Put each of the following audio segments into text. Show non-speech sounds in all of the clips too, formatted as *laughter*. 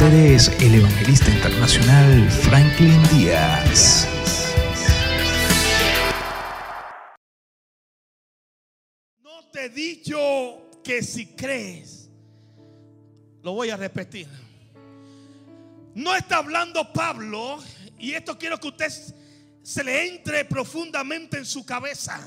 ustedes el evangelista internacional Franklin Díaz. No te he dicho que si crees, lo voy a repetir. No está hablando Pablo, y esto quiero que usted se le entre profundamente en su cabeza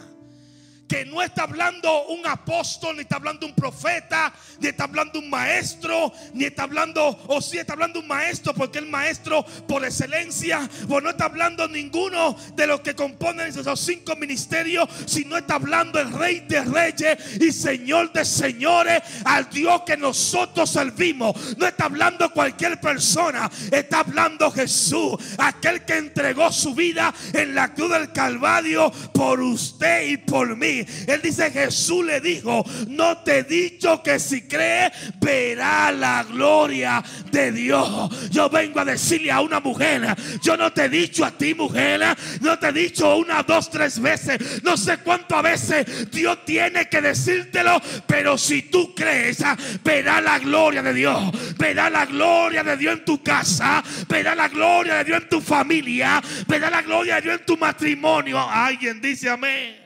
que no está hablando un apóstol, ni está hablando un profeta, ni está hablando un maestro, ni está hablando, o si sí está hablando un maestro, porque el maestro por excelencia, o no está hablando ninguno de los que componen esos cinco ministerios, sino está hablando el rey de reyes y señor de señores, al Dios que nosotros servimos. No está hablando cualquier persona, está hablando Jesús, aquel que entregó su vida en la cruz del Calvario por usted y por mí. Él dice, Jesús le dijo, no te he dicho que si crees verá la gloria de Dios. Yo vengo a decirle a una mujer, yo no te he dicho a ti mujer, no te he dicho una, dos, tres veces, no sé cuántas veces Dios tiene que decírtelo, pero si tú crees, verá la gloria de Dios, verá la gloria de Dios en tu casa, verá la gloria de Dios en tu familia, verá la gloria de Dios en tu matrimonio. Alguien dice amén.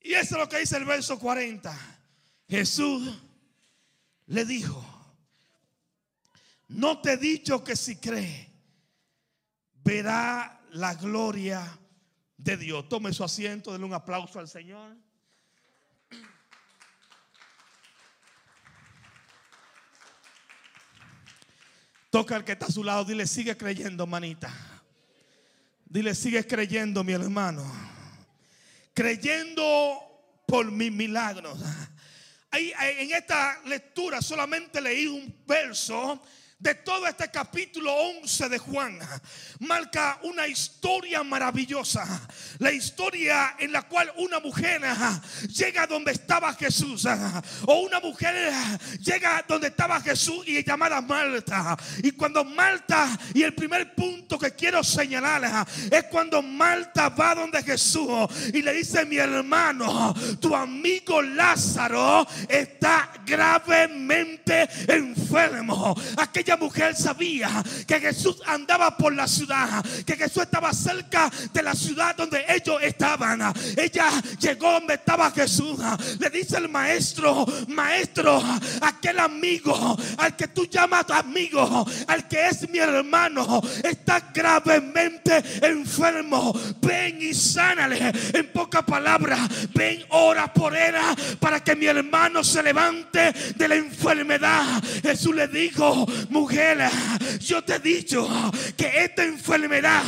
Y eso es lo que dice el verso 40. Jesús le dijo, no te he dicho que si cree, verá la gloria de Dios. Tome su asiento, denle un aplauso al Señor. Toca al que está a su lado, dile, sigue creyendo, manita. Dile, sigue creyendo, mi hermano creyendo por mis milagros. *laughs* en esta lectura solamente leí un verso de todo este capítulo 11 de Juan marca una historia maravillosa. La historia en la cual una mujer llega donde estaba Jesús. O una mujer llega donde estaba Jesús y llamada Marta. Y cuando Marta, y el primer punto que quiero señalar es cuando Marta va donde Jesús y le dice, mi hermano, tu amigo Lázaro está gravemente enfermo. Aquella mujer sabía que Jesús andaba por la ciudad, que Jesús estaba cerca de la ciudad donde ellos estaban. Ella llegó donde estaba Jesús. Le dice el maestro, maestro, aquel amigo, al que tú llamas amigo, al que es mi hermano, está gravemente enfermo. Ven y sánale. En pocas palabras, ven, ora por él para que mi hermano se levante de la enfermedad. Jesús le dijo, mujer, yo te he dicho que esta enfermedad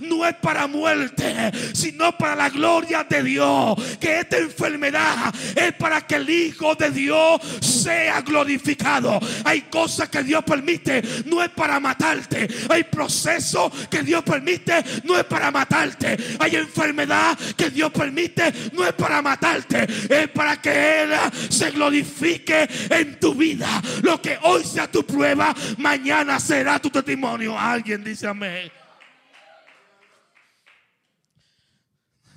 no es para muerte, sino para la gloria de Dios. Que esta enfermedad es para que el Hijo de Dios sea glorificado. Hay cosas que Dios permite, no es para matarte. Hay procesos que Dios permite, no es para matarte. Hay enfermedad que Dios permite, no es para matarte. Es para que Él se glorifique en tu vida. Lo que hoy sea tu prueba, mañana será tu testimonio. Alguien dice amén.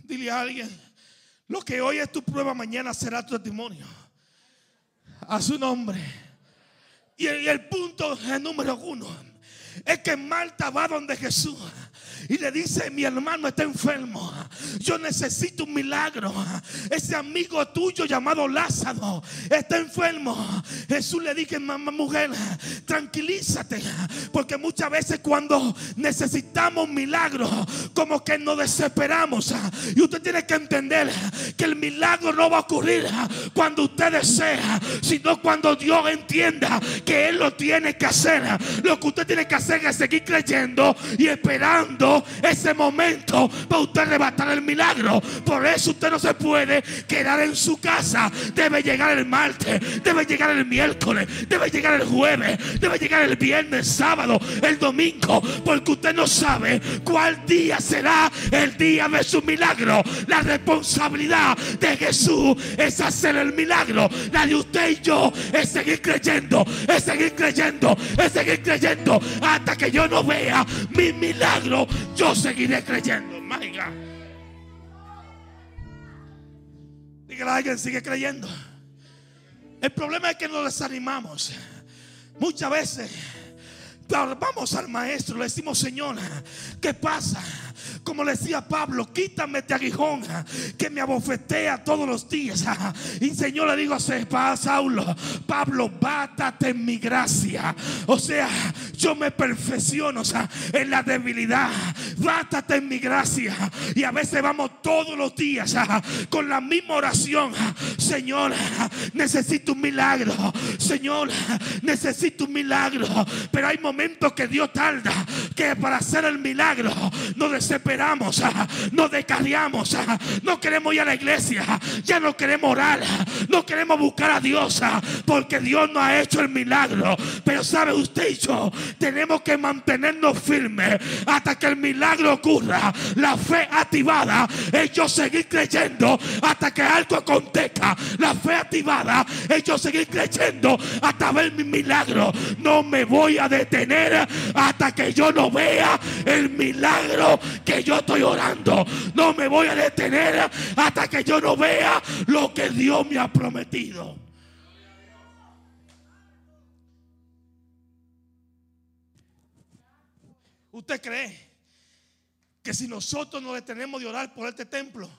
Dile a alguien, lo que hoy es tu prueba, mañana será tu testimonio. A su nombre. Y el, punto el número uno es que Marta va donde Jesús y le dice, mi hermano está enfermo, yo necesito un milagro. Ese amigo tuyo llamado Lázaro está enfermo. Jesús le dice, mamá mujer, tranquilízate, porque muchas veces cuando necesitamos un milagro, como que nos desesperamos. Y usted tiene que entender que el milagro no va a ocurrir cuando usted desea, sino cuando Dios entienda que Él lo tiene que hacer. Lo que usted tiene que hacer es seguir creyendo y esperando ese momento para usted arrebatar el milagro. Por eso usted no se puede quedar en su casa. Debe llegar el martes, debe llegar el miércoles, debe llegar el jueves, debe llegar el viernes, sábado, el domingo. Porque usted no sabe cuál día será el día de su milagro. La responsabilidad de Jesús es hacer el milagro. La de usted y yo es seguir creyendo, es seguir creyendo, es seguir creyendo hasta que yo no vea mi milagro yo seguiré creyendo. My Dígale a alguien, sigue creyendo. El problema es que nos desanimamos. Muchas veces vamos al maestro, le decimos, Señor, ¿qué pasa? Como le decía Pablo, quítame este aguijón que me abofetea todos los días. Y Señor le digo a Saulo, Pablo, bátate en mi gracia. O sea, yo me perfecciono en la debilidad. Bátate en mi gracia. Y a veces vamos todos los días con la misma oración. Señor, necesito un milagro. Señor, necesito un milagro. Pero hay momentos que Dios tarda que para hacer el milagro no desesperamos, no decadeamos, no queremos ir a la iglesia, ya no queremos orar, no queremos buscar a Dios porque Dios no ha hecho el milagro. Pero sabe usted y yo, tenemos que mantenernos firmes hasta que el milagro ocurra. La fe activada es yo seguir creyendo hasta que algo acontezca. La fe activada es yo seguir creyendo hasta ver mi milagro. No me voy a detener hasta que yo no vea el milagro que yo estoy orando. No me voy a detener hasta que yo no vea lo que Dios me ha prometido. ¿Usted cree que si nosotros nos detenemos de orar por este templo,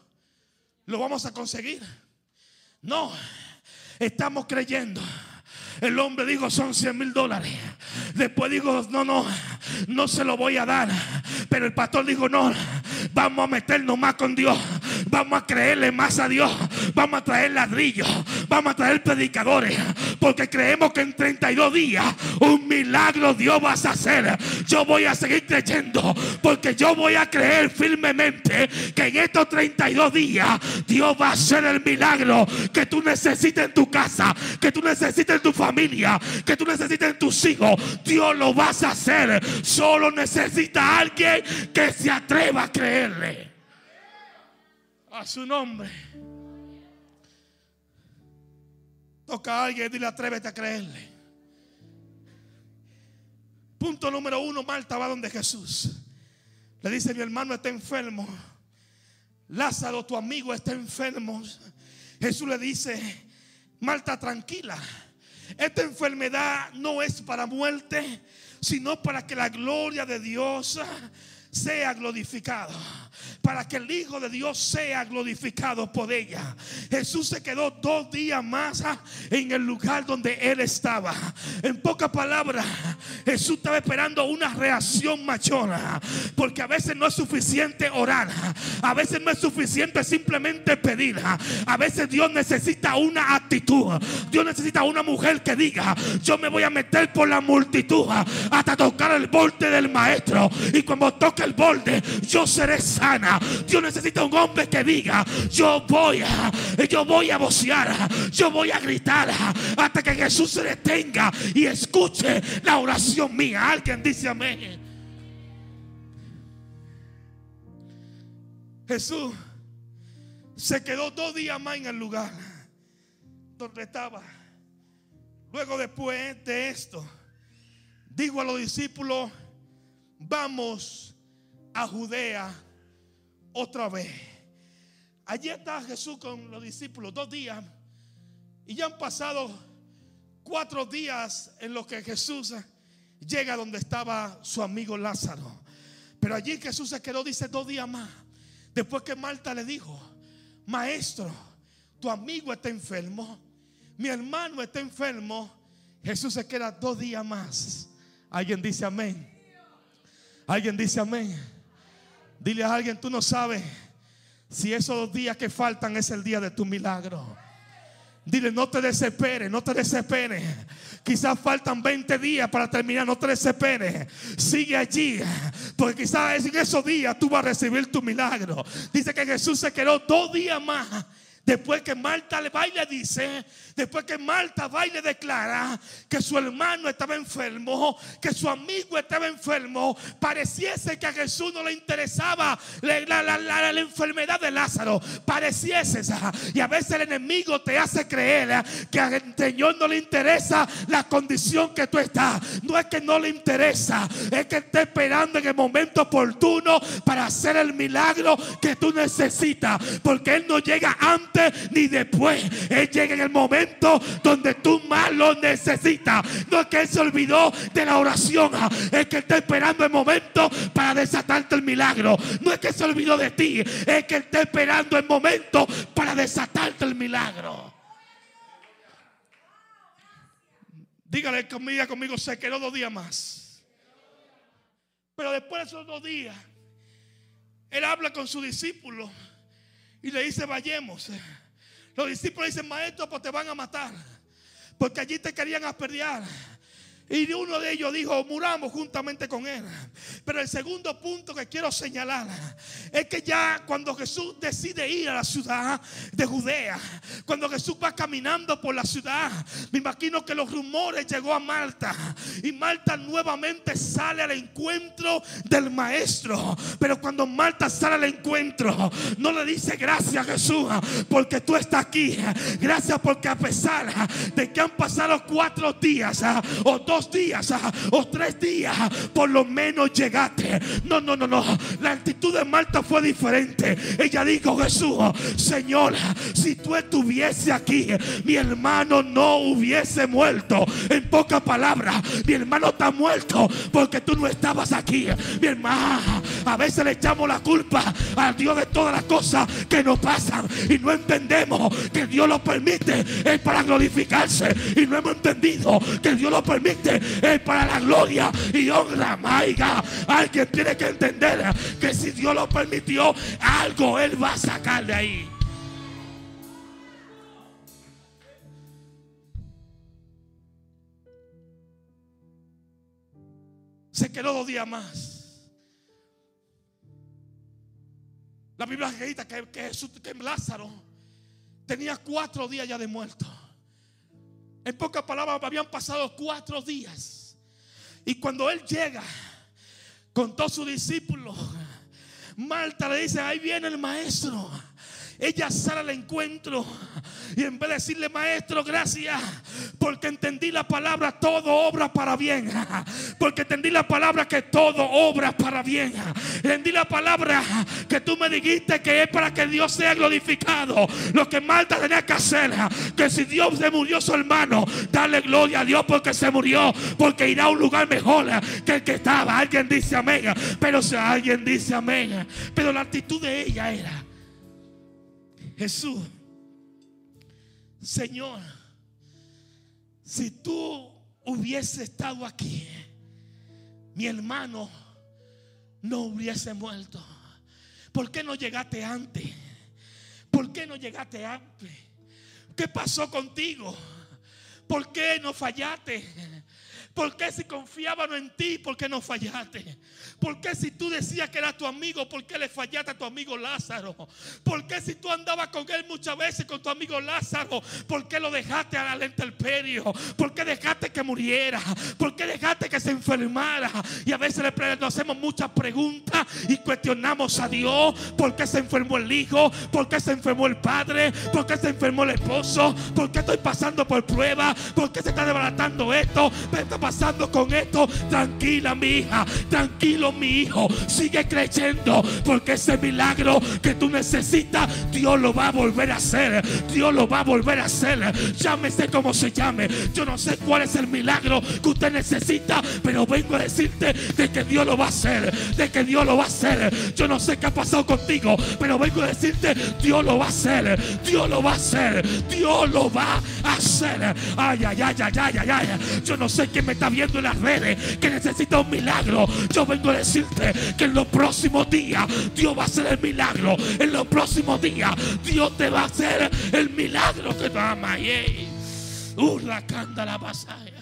lo vamos a conseguir? No, estamos creyendo el hombre dijo, son 100 mil dólares. Después dijo, no, no, no se lo voy a dar. Pero el pastor dijo, no, vamos a meternos más con Dios. Vamos a creerle más a Dios. Vamos a traer ladrillos. Vamos a traer predicadores. Porque creemos que en 32 días un milagro Dios va a hacer. Yo voy a seguir creyendo. Porque yo voy a creer firmemente que en estos 32 días Dios va a hacer el milagro que tú necesites en tu casa. Que tú necesites en tu familia, que tú necesites en tus hijos, Dios lo vas a hacer. Solo necesita alguien que se atreva a creerle. A su nombre. Toca a alguien y dile atrévete a creerle. Punto número uno, Marta va donde Jesús. Le dice, mi hermano está enfermo. Lázaro, tu amigo, está enfermo. Jesús le dice, Marta, tranquila. Esta enfermedad no es para muerte, sino para que la gloria de Dios sea glorificado para que el Hijo de Dios sea glorificado por ella. Jesús se quedó dos días más ah, en el lugar donde él estaba. En pocas palabras, Jesús estaba esperando una reacción machona, porque a veces no es suficiente orar, a veces no es suficiente simplemente pedir, a veces Dios necesita una actitud. Dios necesita una mujer que diga, yo me voy a meter por la multitud hasta tocar el borde del maestro y cuando toque el borde yo seré sana. Dios necesita un hombre que diga, yo voy a, yo voy a vocear, yo voy a gritar hasta que Jesús se detenga y escuche la oración mía. Alguien dice amén. Jesús se quedó dos días más en el lugar donde estaba. Luego después de esto, dijo a los discípulos, vamos a Judea otra vez. Allí está Jesús con los discípulos dos días y ya han pasado cuatro días en los que Jesús llega donde estaba su amigo Lázaro. Pero allí Jesús se quedó, dice, dos días más. Después que Marta le dijo, maestro, tu amigo está enfermo, mi hermano está enfermo, Jesús se queda dos días más. Alguien dice amén. Alguien dice amén. Dile a alguien, tú no sabes si esos días que faltan es el día de tu milagro. Dile, no te desesperes, no te desesperes. Quizás faltan 20 días para terminar, no te desesperes. Sigue allí, porque quizás en esos días tú vas a recibir tu milagro. Dice que Jesús se quedó dos días más Después que Marta le va y le dice, después que Marta va y le declara que su hermano estaba enfermo, que su amigo estaba enfermo, pareciese que a Jesús no le interesaba la, enfermedad de Lázaro, pareciese. Y a veces el enemigo te hace creer que al Señor no le interesa la condición que tú estás. No es que no le interesa, es que está esperando en el momento oportuno para hacer el milagro que tú necesitas, porque Él no llega antes ni después. Él llega en el momento donde tú más lo necesitas. No es que Él se olvidó de la oración, es que está esperando el momento para desatarte el milagro. No es que se olvidó de ti, es que está esperando el momento para desatarte el milagro. Dígale conmigo, conmigo, se quedó dos días más. Pero después de esos dos días, él habla con su discípulo y le dice, vayamos. Los discípulos dicen, maestro, pues te van a matar. Porque allí te querían asperdiar. Y uno de ellos dijo, muramos juntamente con él. Pero el segundo punto que quiero señalar es que ya cuando Jesús decide ir a la ciudad de Judea, cuando Jesús va caminando por la ciudad, me imagino que los rumores llegó a Marta. Y Marta nuevamente sale al encuentro del maestro. Pero cuando Marta sale al encuentro, no le dice gracias Jesús porque tú estás aquí. Gracias porque a pesar de que han pasado cuatro días o dos días ah, o tres días, por lo menos llegaste. No, no, no, no. La actitud de Marta fue diferente. Ella dijo, Jesús, Señor, si tú estuviese aquí, mi hermano no hubiese muerto. En pocas palabras, mi hermano está muerto porque tú no estabas aquí. Mi hermano, a veces le echamos la culpa al Dios de todas las cosas que nos pasan y no entendemos que Dios lo permite es para glorificarse y no hemos entendido que Dios lo permite es para la gloria y honra. Maiga, alguien tiene que entender que si Dios lo permitió, algo Él va a sacar de ahí. Se quedó dos días más. La Biblia que, que, Jesús, que Lázaro tenía cuatro días ya de muerto. En pocas palabras, habían pasado cuatro días. Y cuando él llega con todos sus discípulos, Marta le dice, ahí viene el maestro. Ella sale al encuentro y en vez de decirle, maestro, gracias, porque entendí la palabra, todo obra para bien. Porque entendí la palabra que todo obra para bien. Entendí la palabra que tú me dijiste que es para que Dios sea glorificado. Lo que Marta tenía que hacer, que si Dios se murió su hermano, darle gloria a Dios porque se murió, porque irá a un lugar mejor que el que estaba. Alguien dice amén, pero si alguien dice amén, pero la actitud de ella era, Jesús Señor, si tú hubiese estado aquí, mi hermano no hubiese muerto. ¿Por qué no llegaste antes? ¿Por qué no llegaste antes? ¿Qué pasó contigo? ¿Por qué no fallaste? ¿Por qué si confiaban en ti, por qué no fallaste? ¿Por qué si tú decías que era tu amigo, por qué le fallaste a tu amigo Lázaro? ¿Por qué si tú andabas con él muchas veces, con tu amigo Lázaro, por qué lo dejaste a la imperio? ¿Por qué dejaste que muriera? ¿Por qué dejaste que se enfermara? Y a veces le hacemos muchas preguntas y cuestionamos a Dios. ¿Por qué se enfermó el hijo? ¿Por qué se enfermó el padre? ¿Por qué se enfermó el esposo? ¿Por qué estoy pasando por pruebas? ¿Por qué se está desbaratando esto? pasando con esto? Tranquila, mi hija. Tranquilo, mi hijo. Sigue creyendo. Porque ese milagro que tú necesitas, Dios lo va a volver a hacer. Dios lo va a volver a hacer. Llámese como se llame. Yo no sé cuál es el milagro que usted necesita. Pero vengo a decirte de que Dios lo va a hacer. De que Dios lo va a hacer. Yo no sé qué ha pasado contigo. Pero vengo a decirte, Dios lo va a hacer. Dios lo va a hacer. Dios lo va a hacer. Ay, ay, ay, ay, ay, ay. Yo no sé qué me está viendo en las redes que necesita un milagro, yo vengo a decirte que en los próximos días Dios va a hacer el milagro. En los próximos días Dios te va a hacer el milagro que te ama. la canta la pasaya.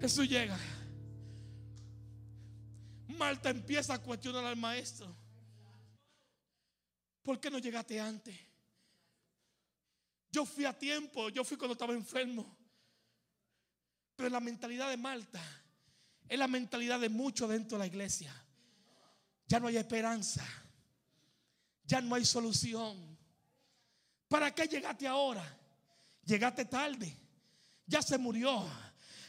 Jesús llega. Marta empieza a cuestionar al maestro. ¿Por qué no llegaste antes? Yo fui a tiempo, yo fui cuando estaba enfermo. Pero la mentalidad de Malta es la mentalidad de muchos dentro de la iglesia. Ya no hay esperanza. Ya no hay solución. ¿Para qué llegaste ahora? Llegaste tarde. Ya se murió.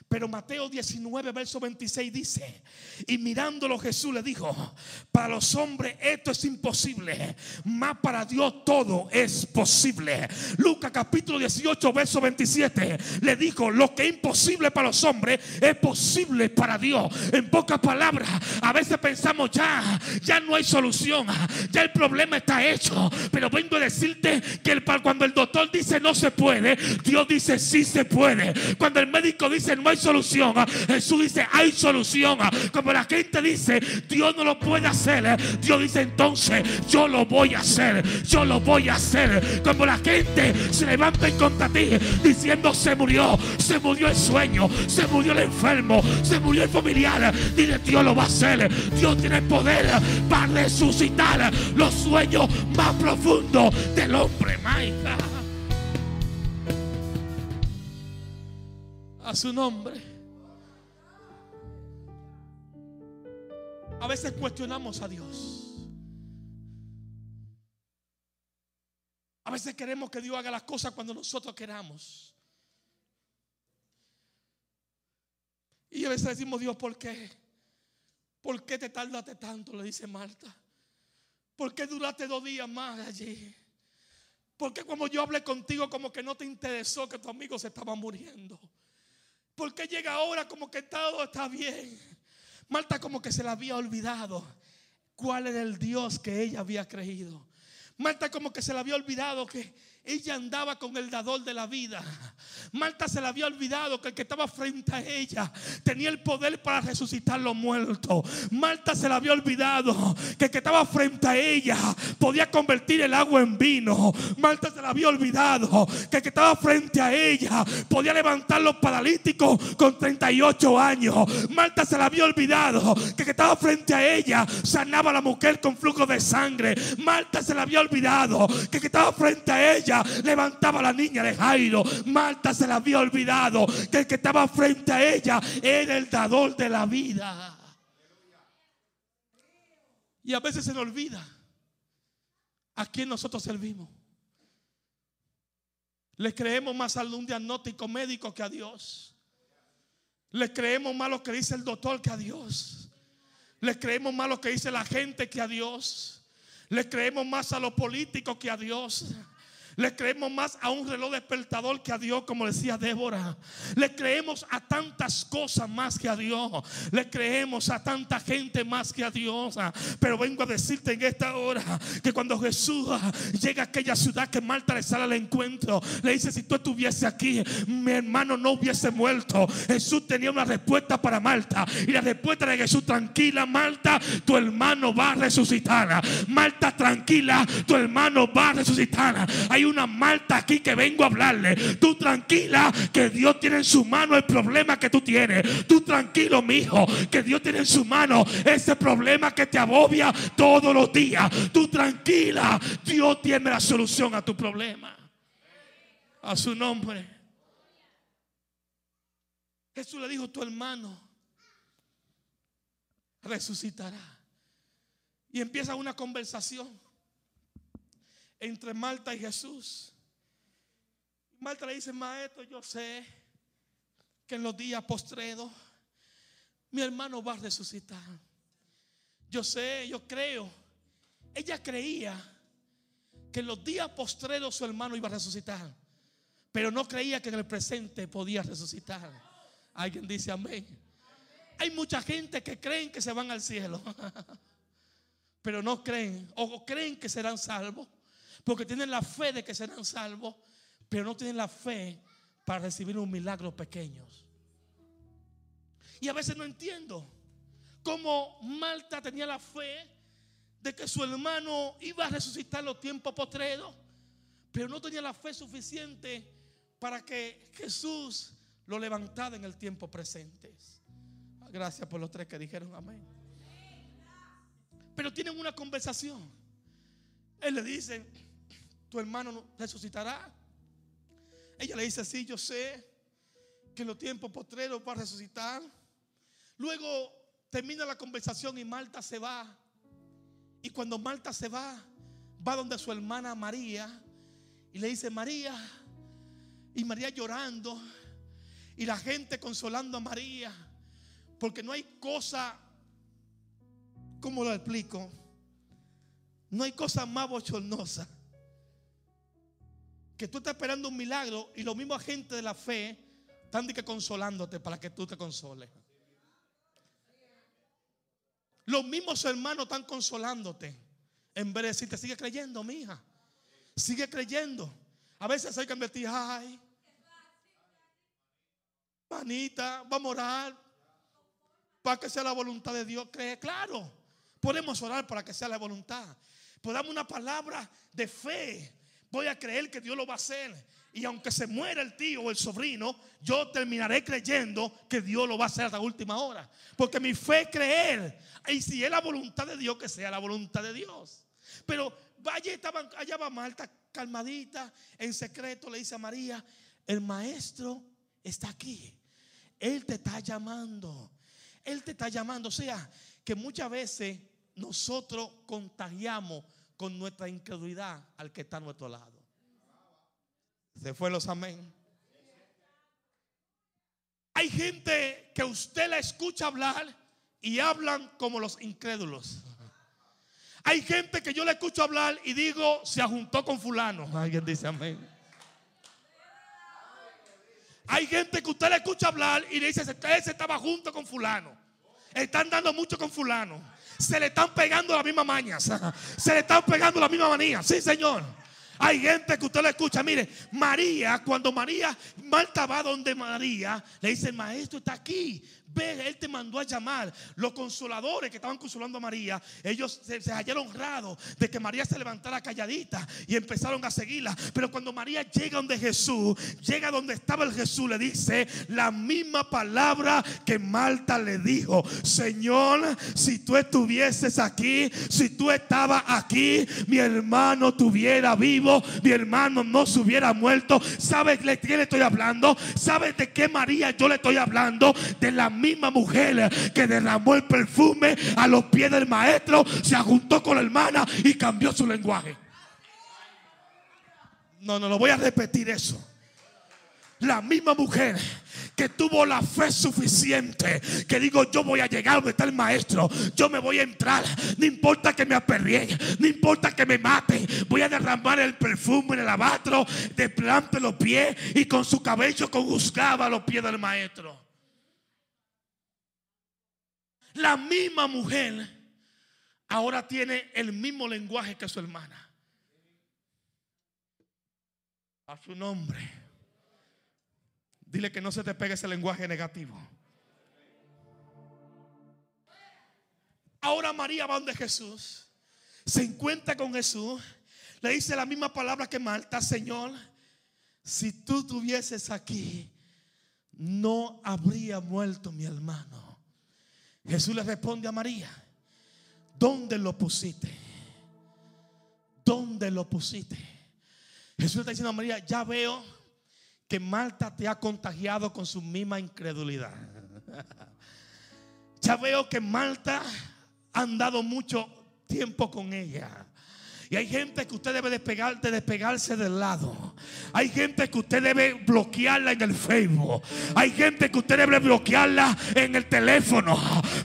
Pero Mateo 19, verso 26 dice, y mirándolo Jesús le dijo, para los hombres esto es imposible, mas para Dios todo es posible. Lucas capítulo 18, verso 27 le dijo, lo que es imposible para los hombres es posible para Dios. En pocas palabras, a veces pensamos ya, ya no hay solución, ya el problema está hecho. Pero vengo a decirte que cuando el doctor dice no se puede, Dios dice sí se puede. Cuando el médico dice no hay solución. Jesús dice, hay solución. Como la gente dice, Dios no lo puede hacer. Dios dice, entonces yo lo voy a hacer. Yo lo voy a hacer. Como la gente se levanta en contra ti diciendo, se murió. Se murió el sueño. Se murió el enfermo. Se murió el familiar. Dile, Dios lo va a hacer. Dios tiene poder para resucitar los sueños más profundos del hombre. A su nombre. A veces cuestionamos a Dios. A veces queremos que Dios haga las cosas cuando nosotros queramos. Y a veces decimos, Dios, ¿por qué? ¿Por qué te tardaste tanto? Le dice Marta. ¿Por qué duraste dos días más allí? ¿Por qué como yo hablé contigo como que no te interesó que tu amigo se estaba muriendo? ¿Por qué llega ahora como que todo está bien? Marta como que se le había olvidado cuál era el Dios que ella había creído. Marta como que se le había olvidado que ella andaba con el dador de la vida. Marta se le había olvidado que el que estaba frente a ella tenía el poder para resucitar los muertos. Marta se le había olvidado que el que estaba frente a ella podía convertir el agua en vino. Marta se le había olvidado que el que estaba frente a ella podía levantar los paralíticos con 38 años. Marta se le había olvidado que el que estaba frente a ella sanaba a la mujer con flujo de sangre. Marta se le había olvidado que el que estaba frente a ella levantaba a la niña de Jairo. Marta se la había olvidado que el que estaba frente a ella era el dador de la vida. Y a veces se nos olvida a quién nosotros servimos. Le creemos más a un diagnóstico médico que a Dios. Le creemos más lo que dice el doctor que a Dios. Le creemos más lo que dice la gente que a Dios. Le creemos más a los políticos que a Dios. Le creemos más a un reloj despertador que a Dios, como decía Débora. Le creemos a tantas cosas más que a Dios. Le creemos a tanta gente más que a Dios. Pero vengo a decirte en esta hora que cuando Jesús llega a aquella ciudad que Marta le sale al encuentro, le dice, si tú estuviese aquí, mi hermano no hubiese muerto. Jesús tenía una respuesta para Marta. Y la respuesta de Jesús, tranquila Marta, tu hermano va a resucitar. Marta, tranquila, tu hermano va a resucitar. Hay una Marta aquí que vengo a hablarle. Tú tranquila que Dios tiene en su mano el problema que tú tienes. Tú tranquilo, mi hijo, que Dios tiene en su mano ese problema que te agobia todos los días. Tú tranquila, Dios tiene la solución a tu problema. A su nombre. Jesús le dijo, tu hermano resucitará. Y empieza una conversación entre Marta y Jesús. Marta le dice, maestro, yo sé que en los días postreros mi hermano va a resucitar. Yo sé, yo creo. Ella creía que en los días postreros su hermano iba a resucitar, pero no creía que en el presente podía resucitar. Alguien dice amén. Hay mucha gente que creen que se van al cielo, *laughs* pero no creen o creen que serán salvos. Porque tienen la fe de que serán salvos, pero no tienen la fe para recibir un milagro pequeños. Y a veces no entiendo cómo Malta tenía la fe de que su hermano iba a resucitar los tiempos postreros, pero no tenía la fe suficiente para que Jesús lo levantara en el tiempo presente. Gracias por los tres que dijeron amén. Pero tienen una conversación. Él le dice, tu hermano resucitará. Ella le dice, sí, yo sé que en los tiempos postreros va a resucitar. Luego termina la conversación y Marta se va. Y cuando Marta se va, va donde su hermana María y le dice, María, y María llorando, Y la gente consolando a María. Porque no hay cosa, ¿cómo lo explico? No hay cosa más bochornosa que tú estás esperando un milagro y los mismos agentes de la fe están que consolándote para que tú te consoles. Los mismos hermanos están consolándote. En vez de decirte, sigue creyendo, mija. Sigue creyendo. A veces hay que invertir, ay, manita, vamos a orar para que sea la voluntad de Dios. Cree, claro, podemos orar para que sea la voluntad. Podamos una palabra de fe voy a creer que Dios lo va a hacer. Y aunque se muera el tío o el sobrino, yo terminaré creyendo que Dios lo va a hacer hasta la última hora. Porque mi fe creer. Y si es la voluntad de Dios, que sea la voluntad de Dios. Pero vaya, estaba, allá va Marta calmadita, en secreto le dice a María, el maestro está aquí. Él te está llamando. Él te está llamando. O sea, que muchas veces nosotros contagiamos con nuestra incredulidad al que está a nuestro lado. Se fue los amén. Hay gente que usted la escucha hablar y hablan como los incrédulos. Hay gente que yo le escucho hablar y digo, se juntó con fulano. Alguien dice amén. Hay gente que usted le escucha hablar y le dice, ese estaba junto con fulano. Están dando mucho con fulano se le están pegando las mismas mañas. *laughs* Se le están pegando las mismas manías. Sí, Señor. Hay gente que usted le escucha. Mire, María, cuando María, Marta va donde María, le dice, maestro está aquí él te mandó a llamar. Los consoladores que estaban consolando a María, ellos se, hallaron honrados de que María se levantara calladita y empezaron a seguirla. Pero cuando María llega donde Jesús, llega donde estaba el Jesús, le dice la misma palabra que Marta le dijo: Señor, si tú estuvieses aquí, si tú estabas aquí, mi hermano estuviera vivo, mi hermano no se hubiera muerto. ¿Sabes de quién le estoy hablando? ¿Sabes de qué María yo le estoy hablando? De la misma mujer que derramó el perfume a los pies del maestro se juntó con la hermana y cambió su lenguaje. No, no, lo voy a repetir eso. La misma mujer que tuvo la fe suficiente, que digo, yo voy a llegar donde está el maestro, yo me voy a entrar, no importa que me aperrien, no importa que me maten, voy a derramar el perfume en el abatro, de plante los pies y con su cabello conjuzgaba los pies del maestro. La misma mujer ahora tiene el mismo lenguaje que su hermana. A su nombre. Dile que no se te pegue ese lenguaje negativo. Ahora María va donde Jesús. Se encuentra con Jesús. Le dice la misma palabra que Marta. Señor, si tú estuvieses aquí, no habría muerto mi hermano. Jesús le responde a María, ¿dónde lo pusiste? ¿Dónde lo pusiste? Jesús le está diciendo a María, ya veo que Marta te ha contagiado con su misma incredulidad. *laughs* Ya veo que Marta ha andado mucho tiempo con ella. Y hay gente que usted debe despegar, de despegarse del lado. Hay gente que usted debe bloquearla en el Facebook. Hay gente que usted debe bloquearla en el teléfono.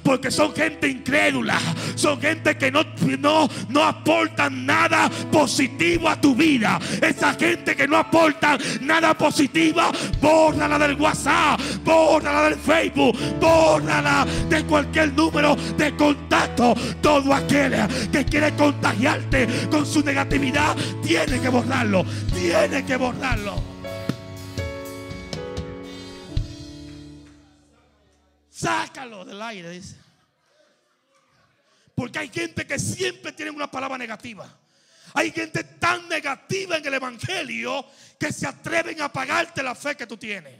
Porque son gente incrédula. Son gente que no, no, no aportan nada positivo a tu vida. Esa gente que no aporta nada positivo, bórrala del WhatsApp, bórrala del Facebook, bórrala de cualquier número de contacto. Todo aquel que quiere contagiarte con su negatividad, tiene que borrarlo. Tiene que borrarlo. Sácalo del aire, dice. Porque hay gente que siempre tiene una palabra negativa. Hay gente tan negativa en el Evangelio que se atreven a pagarte la fe que tú tienes.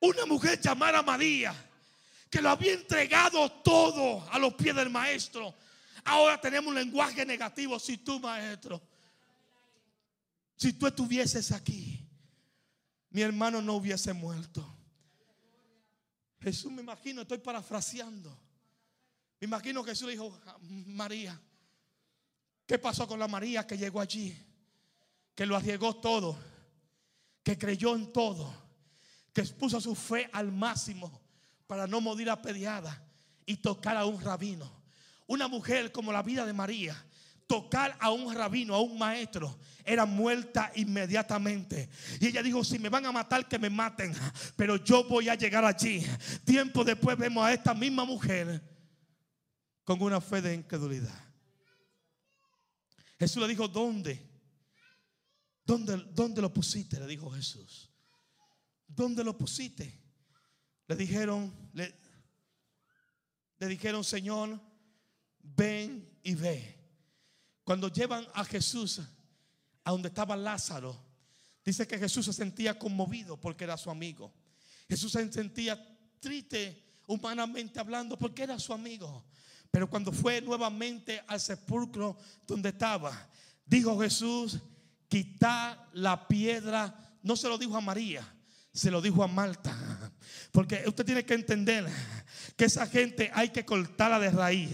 Una mujer llamada María que lo había entregado todo a los pies del maestro. Ahora tenemos un lenguaje negativo. Si tú, maestro, si tú estuvieses aquí, mi hermano no hubiese muerto. Jesús, me imagino, estoy parafraseando. Me imagino que Jesús le dijo, María, ¿qué pasó con la María que llegó allí? Que lo arriesgó todo. que creyó en todo, que expuso su fe al máximo para no morir apedreada y tocar a un rabino. Una mujer como la vida de María, tocar a un rabino, a un maestro, era muerta inmediatamente. Y ella dijo, si me van a matar, que me maten, pero yo voy a llegar allí. Tiempo después vemos a esta misma mujer con una fe de incredulidad. Jesús le dijo, ¿dónde? ¿Dónde, dónde lo pusiste? Le dijo Jesús. ¿Dónde lo pusiste? Le dijeron, le, dijeron, Señor, ven y ve. Cuando llevan a Jesús a donde estaba Lázaro, dice que Jesús se sentía conmovido porque era su amigo. Jesús se sentía triste humanamente hablando porque era su amigo. Pero cuando fue nuevamente al sepulcro donde estaba, dijo Jesús, quita la piedra. No se lo dijo a María, se lo dijo a Marta. Porque usted tiene que entender que esa gente hay que cortarla de raíz.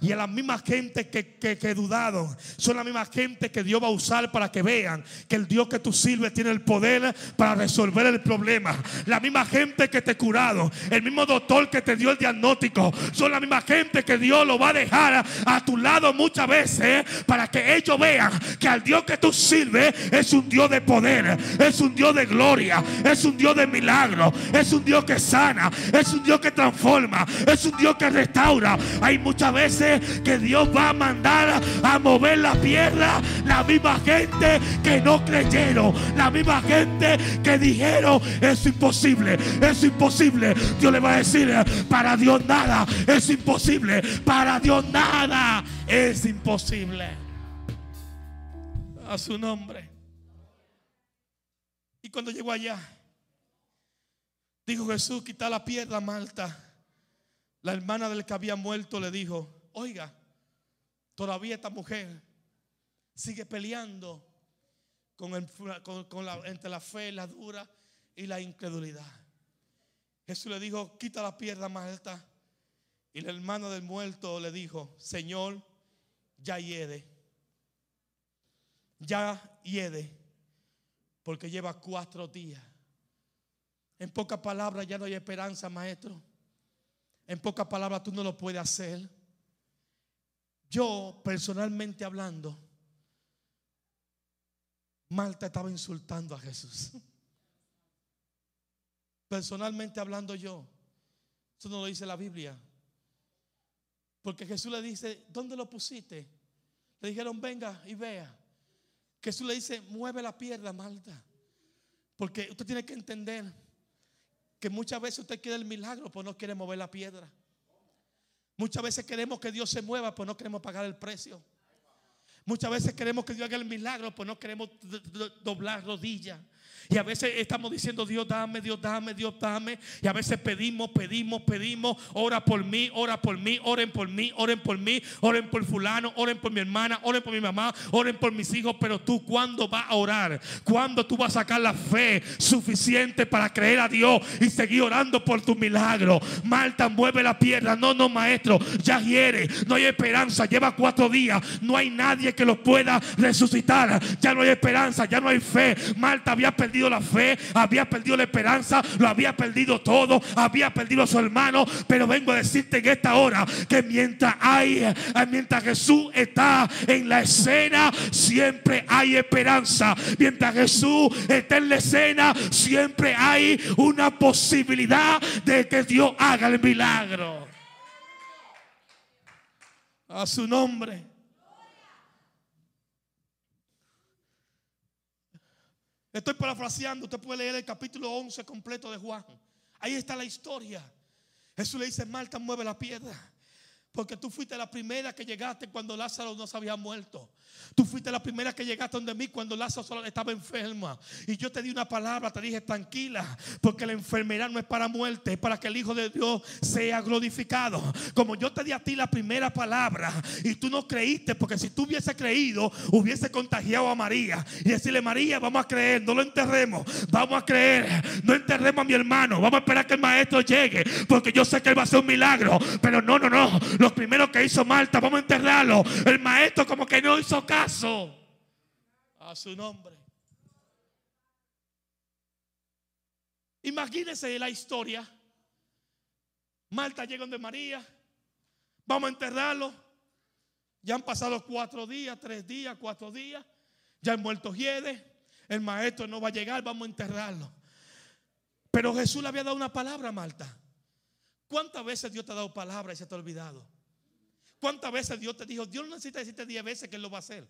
Y a la misma gente que, que, dudaron, son la misma gente que Dios va a usar para que vean que el Dios que tú sirves tiene el poder para resolver el problema. La misma gente que te curado, el mismo doctor que te dio el diagnóstico, son la misma gente que Dios lo va a dejar a tu lado muchas veces para que ellos vean que al Dios que tú sirves es un Dios de poder, es un Dios de gloria, es un Dios de milagro, es un Dios que sana, es un Dios que transforma, es un Dios que restaura. Hay muchas veces que Dios va a mandar a mover la piedra la misma gente que no creyeron, la misma gente que dijeron es imposible, es imposible. Dios le va a decir, para Dios nada es imposible, para Dios nada es imposible. A su nombre. Y cuando llegó allá, dijo Jesús, quita la piedra, Malta. La hermana del que había muerto le dijo, oiga, todavía esta mujer sigue peleando con, entre la fe, la dura y la incredulidad. Jesús le dijo, quita la piedra más alta. Y la hermana del muerto le dijo, Señor, ya hiede. Ya hiede. Porque lleva cuatro días. En pocas palabras, ya no hay esperanza, maestro. En pocas palabras, tú no lo puedes hacer. Yo, personalmente hablando, Marta estaba insultando a Jesús. Personalmente hablando yo, eso no lo dice la Biblia. Porque Jesús le dice, ¿dónde lo pusiste? Le dijeron, venga y vea. Jesús le dice, mueve la pierna, Marta. Porque usted tiene que entender que muchas veces usted quiere el milagro, pues no quiere mover la piedra. Muchas veces queremos que Dios se mueva, pues no queremos pagar el precio. Muchas veces queremos que Dios haga el milagro, pues no queremos doblar rodillas. Y a veces estamos diciendo, Dios dame, Dios dame, Dios dame. Y a veces pedimos, pedimos, pedimos. Ora por mí, ora por mí, oren por mí, oren por mí, oren por fulano, oren por mi hermana, oren por mi mamá, oren por mis hijos. Pero tú, ¿cuándo vas a orar? ¿Cuándo tú vas a sacar la fe suficiente para creer a Dios y seguir orando por tu milagro? Marta, mueve la piedra. No, no, maestro, ya hiere. No hay esperanza. Lleva cuatro días. No hay nadie que lo pueda resucitar. Ya no hay esperanza, ya no hay fe. Marta había perdido la fe, había perdido la esperanza, lo había perdido todo, había perdido a su hermano. Pero vengo a decirte en esta hora que mientras hay, eh, mientras Jesús está en la escena, siempre hay esperanza. Mientras Jesús está en la escena, siempre hay una posibilidad de que Dios haga el milagro. A su nombre. Estoy parafraseando, usted puede leer el capítulo 11 completo de Juan. Ahí está la historia. Jesús le dice, Marta, mueve la piedra. Porque tú fuiste la primera que llegaste cuando Lázaro no se había muerto. Tú fuiste la primera que llegaste donde mí cuando Lázaro estaba enferma. Y yo te di una palabra, te dije tranquila, porque la enfermedad no es para muerte, es para que el Hijo de Dios sea glorificado. Como yo te di a ti la primera palabra y tú no creíste, porque si tú hubiese creído, hubiese contagiado a María. Y decirle, María, vamos a creer, no lo enterremos, vamos a creer, no enterremos a mi hermano, vamos a esperar que el maestro llegue, porque yo sé que él va a hacer un milagro. Pero no, no, no, los primeros que hizo Marta, vamos a enterrarlo. El maestro como que no hizo caso. A su nombre. Imagínense la historia. Marta llega donde María. Vamos a enterrarlo. Ya han pasado cuatro días, tres días, cuatro días. Ya han muerto Giede. El maestro no va a llegar, vamos a enterrarlo. Pero Jesús le había dado una palabra a Marta. ¿Cuántas veces Dios te ha dado palabra y se te ha olvidado? ¿Cuántas veces Dios te dijo, Dios no necesita decirte diez veces que Él lo va a hacer?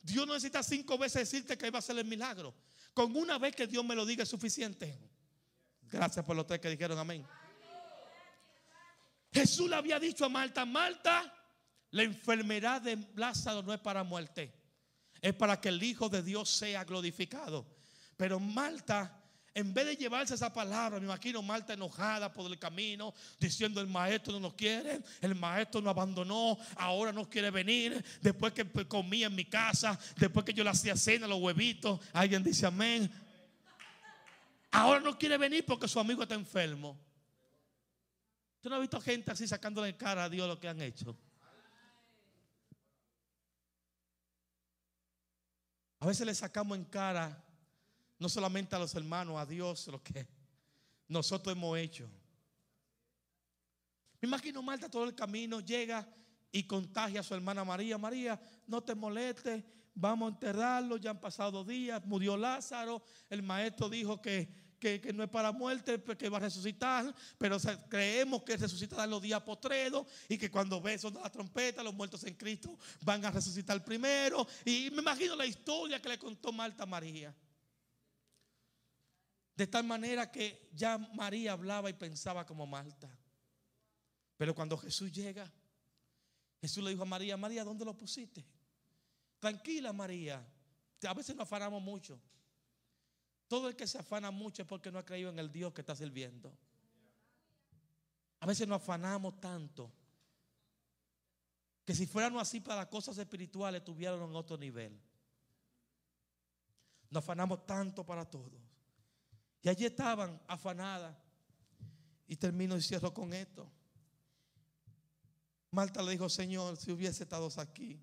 Dios no necesita cinco veces decirte que Él va a hacer el milagro. Con una vez que Dios me lo diga es suficiente. Gracias por los tres que dijeron amén. Jesús le había dicho a Marta, Marta, la enfermedad de Lázaro no es para muerte, es para que el Hijo de Dios sea glorificado. Pero Marta en vez de llevarse esa palabra, me imagino Marta enojada por el camino, diciendo el maestro no nos quiere, el maestro nos abandonó, ahora no quiere venir, después que comía en mi casa, después que yo le hacía cena, los huevitos, alguien dice amén. Ahora no quiere venir porque su amigo está enfermo. ¿Tú no has visto gente así sacándole cara a Dios lo que han hecho? A veces le sacamos en cara no solamente a los hermanos, a Dios, lo que nosotros hemos hecho. Me imagino Marta todo el camino, llega y contagia a su hermana María. María, no te molestes, vamos a enterrarlo, ya han pasado días, murió Lázaro, el maestro dijo que, no es para muerte, que va a resucitar, pero creemos que resucitará los días postreros y que cuando ve la trompeta, los muertos en Cristo van a resucitar primero. Y me imagino la historia que le contó Marta María. De tal manera que ya María hablaba y pensaba como Marta. Pero cuando Jesús llega, Jesús le dijo a María, María, ¿dónde lo pusiste? Tranquila María. A veces nos afanamos mucho. Todo el que se afana mucho es porque no ha creído en el Dios que está sirviendo. A veces nos afanamos tanto que si fuéramos así para las cosas espirituales, tuviéramos en otro nivel. Nos afanamos tanto para todo. Y allí estaban afanadas. Y termino y cierro con esto. Marta le dijo, Señor, si hubiese estado aquí.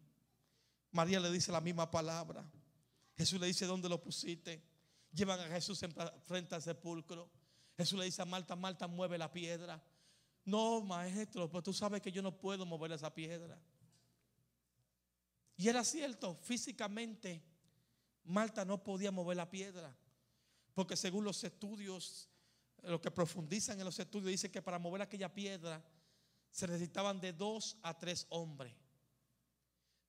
María le dice la misma palabra. Jesús le dice, ¿dónde lo pusiste? Llevan a Jesús frente al sepulcro. Jesús le dice a Marta, Marta, mueve la piedra. No, maestro, pero tú sabes que yo no puedo mover esa piedra. Y era cierto, físicamente, Marta no podía mover la piedra. Porque según los estudios, lo que profundizan en los estudios, dice que para mover aquella piedra se necesitaban de dos a tres hombres.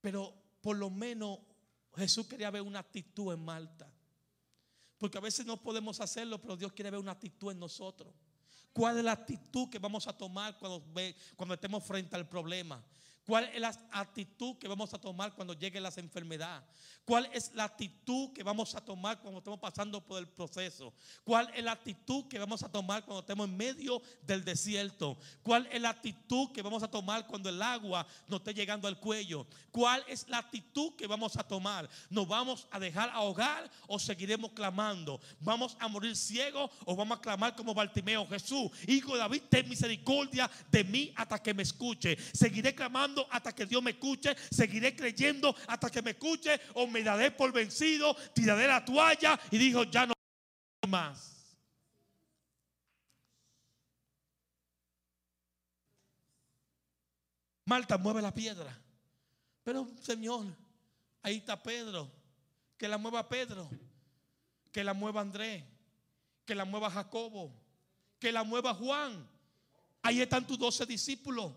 Pero por lo menos Jesús quería ver una actitud en Malta. Porque a veces no podemos hacerlo, pero Dios quiere ver una actitud en nosotros. ¿Cuál es la actitud que vamos a tomar cuando, cuando estemos frente al problema? ¿Cuál es la actitud que vamos a tomar cuando lleguen las enfermedades? ¿Cuál es la actitud que vamos a tomar cuando estemos pasando por el proceso? ¿Cuál es la actitud que vamos a tomar cuando estemos en medio del desierto? ¿Cuál es la actitud que vamos a tomar cuando el agua nos esté llegando al cuello? ¿Cuál es la actitud que vamos a tomar? ¿Nos vamos a dejar ahogar o seguiremos clamando? ¿Vamos a morir ciegos o vamos a clamar como Bartimeo? Jesús, hijo de David, ten misericordia de mí hasta que me escuche. Seguiré clamando hasta que Dios me escuche. Seguiré creyendo hasta que me escuche o me daré por vencido, tiraré la toalla y dijo, ya no más. Marta mueve la piedra. Pero Señor, ahí está Pedro. Que la mueva Pedro. Que la mueva Andrés. Que la mueva Jacobo. Que la mueva Juan. Ahí están tus doce discípulos.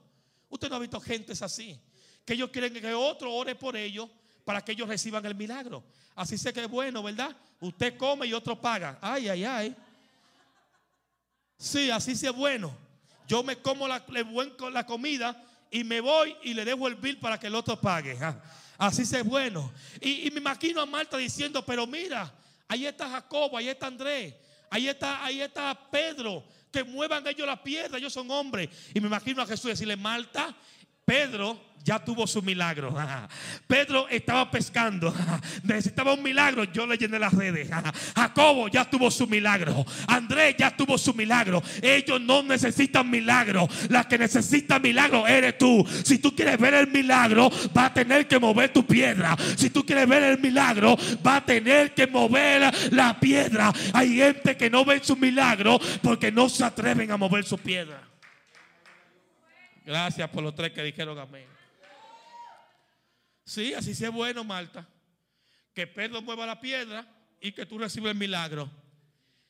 Usted no ha visto gentes así. Que ellos quieren que otro ore por ellos para que ellos reciban el milagro. Así sé que es bueno, ¿verdad? Usted come y otro paga. Ay, ay, ay. Sí, así sí es bueno. Yo me como la, la comida y me voy y le dejo el bill para que el otro pague. Ah, así sí es bueno. Y, y me imagino a Marta diciendo, pero mira, ahí está Jacobo, ahí está Andrés, ahí está, ahí está Pedro, que muevan ellos la piedra, ellos son hombres. Y me imagino a Jesús decirle, Marta, Pedro ya tuvo su milagro. *laughs* Pedro estaba pescando. *laughs* Necesitaba un milagro. Yo le llené las redes. *laughs* Jacobo ya tuvo su milagro. Andrés ya tuvo su milagro. Ellos no necesitan milagro. La que necesita milagro eres tú. Si tú quieres ver el milagro, va a tener que mover tu piedra. Si tú quieres ver el milagro, va a tener que mover la piedra. Hay gente que no ve su milagro porque no se atreven a mover su piedra. Gracias por los tres que dijeron amén. Sí, así sea bueno, Marta. Que Pedro mueva la piedra y que tú recibas el milagro.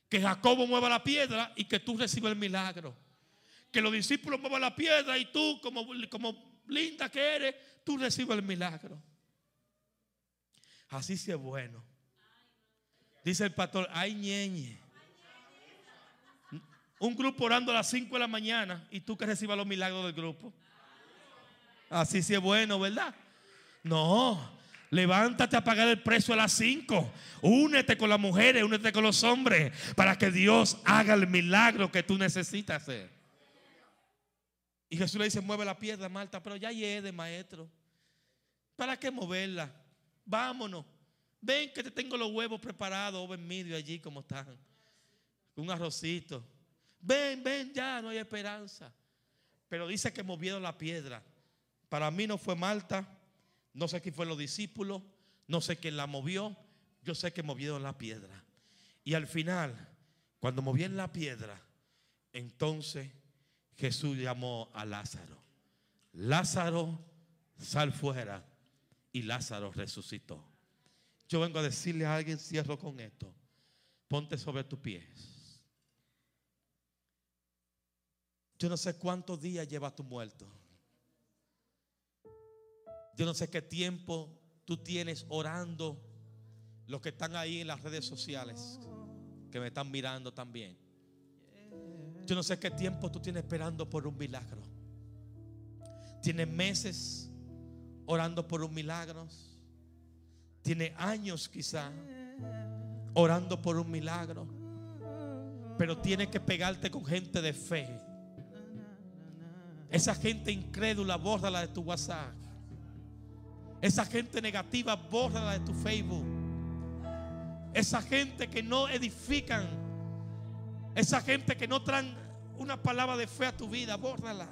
Que Jacobo mueva la piedra y que tú recibas el milagro. Que los discípulos muevan la piedra y tú, como, como linda que eres, tú recibas el milagro. Así sea bueno. Dice el pastor, ay ñeñe. Un grupo orando a las 5 de la mañana y tú que recibas los milagros del grupo. Así sí es bueno, ¿verdad? No, levántate a pagar el precio a las 5. Únete con las mujeres, únete con los hombres para que Dios haga el milagro que tú necesitas hacer. Y Jesús le dice, mueve la piedra, Marta, pero ya de maestro. ¿Para qué moverla? Vámonos. Ven que te tengo los huevos preparados en medio allí como están. Un arrocito. Ven, ven, ya no hay esperanza. Pero dice que movieron la piedra. Para mí no fue Marta, no sé quién fue los discípulos, no sé quién la movió, yo sé que movieron la piedra. Y al final, cuando movieron la piedra, entonces Jesús llamó a Lázaro. Lázaro, sal fuera. Y Lázaro resucitó. Yo vengo a decirle a alguien, cierro con esto. Ponte sobre tus pies. Yo no sé cuántos días lleva tu muerto. Yo no sé qué tiempo tú tienes orando. Los que están ahí en las redes sociales, que me están mirando también. Yo no sé qué tiempo tú tienes esperando por un milagro. Tienes meses orando por un milagro. Tiene años quizá orando por un milagro. Pero tienes que pegarte con gente de fe. Esa gente incrédula, la de tu WhatsApp. Esa gente negativa, bórrala de tu Facebook. Esa gente que no edifican. Esa gente que no traen una palabra de fe a tu vida, bórrala.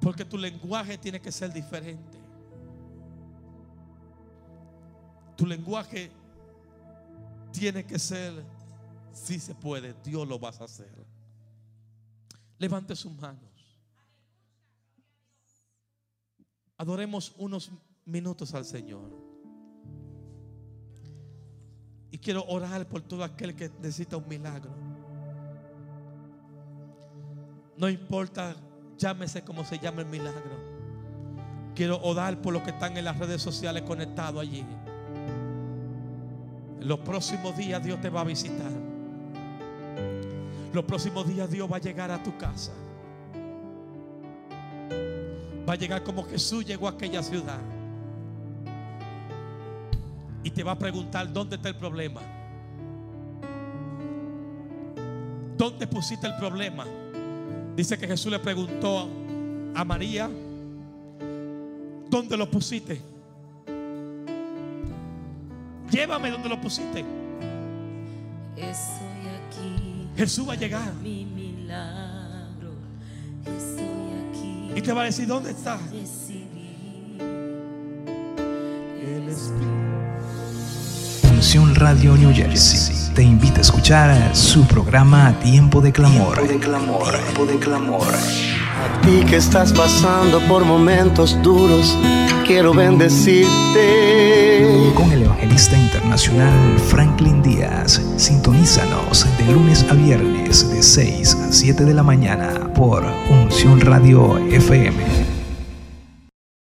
Porque tu lenguaje tiene que ser diferente. Tu lenguaje tiene que ser, si se puede, Dios lo vas a hacer. Levante sus manos. Adoremos unos minutos al Señor. Y quiero orar por todo aquel que necesita un milagro. No importa, llámese como se llame el milagro. Quiero orar por los que están en las redes sociales conectados allí. En los próximos días Dios te va a visitar. Los próximos días Dios va a llegar a tu casa va a llegar como Jesús llegó a aquella ciudad. Y te va a preguntar, ¿dónde está el problema? ¿Dónde pusiste el problema? Dice que Jesús le preguntó a María, ¿dónde lo pusiste? Llévame donde lo pusiste. Aquí. Jesús va a llegar. Y te va a decir, ¿dónde está? Unción Radio New Jersey te invita a escuchar su programa Tiempo de Clamor. Tiempo de Clamor. Tiempo de Clamor. A ti que estás pasando por momentos duros, quiero bendecirte. Con el evangelista internacional Franklin Díaz, sintonízanos de lunes a viernes de 6 a 7 de la mañana por Unción Radio FM.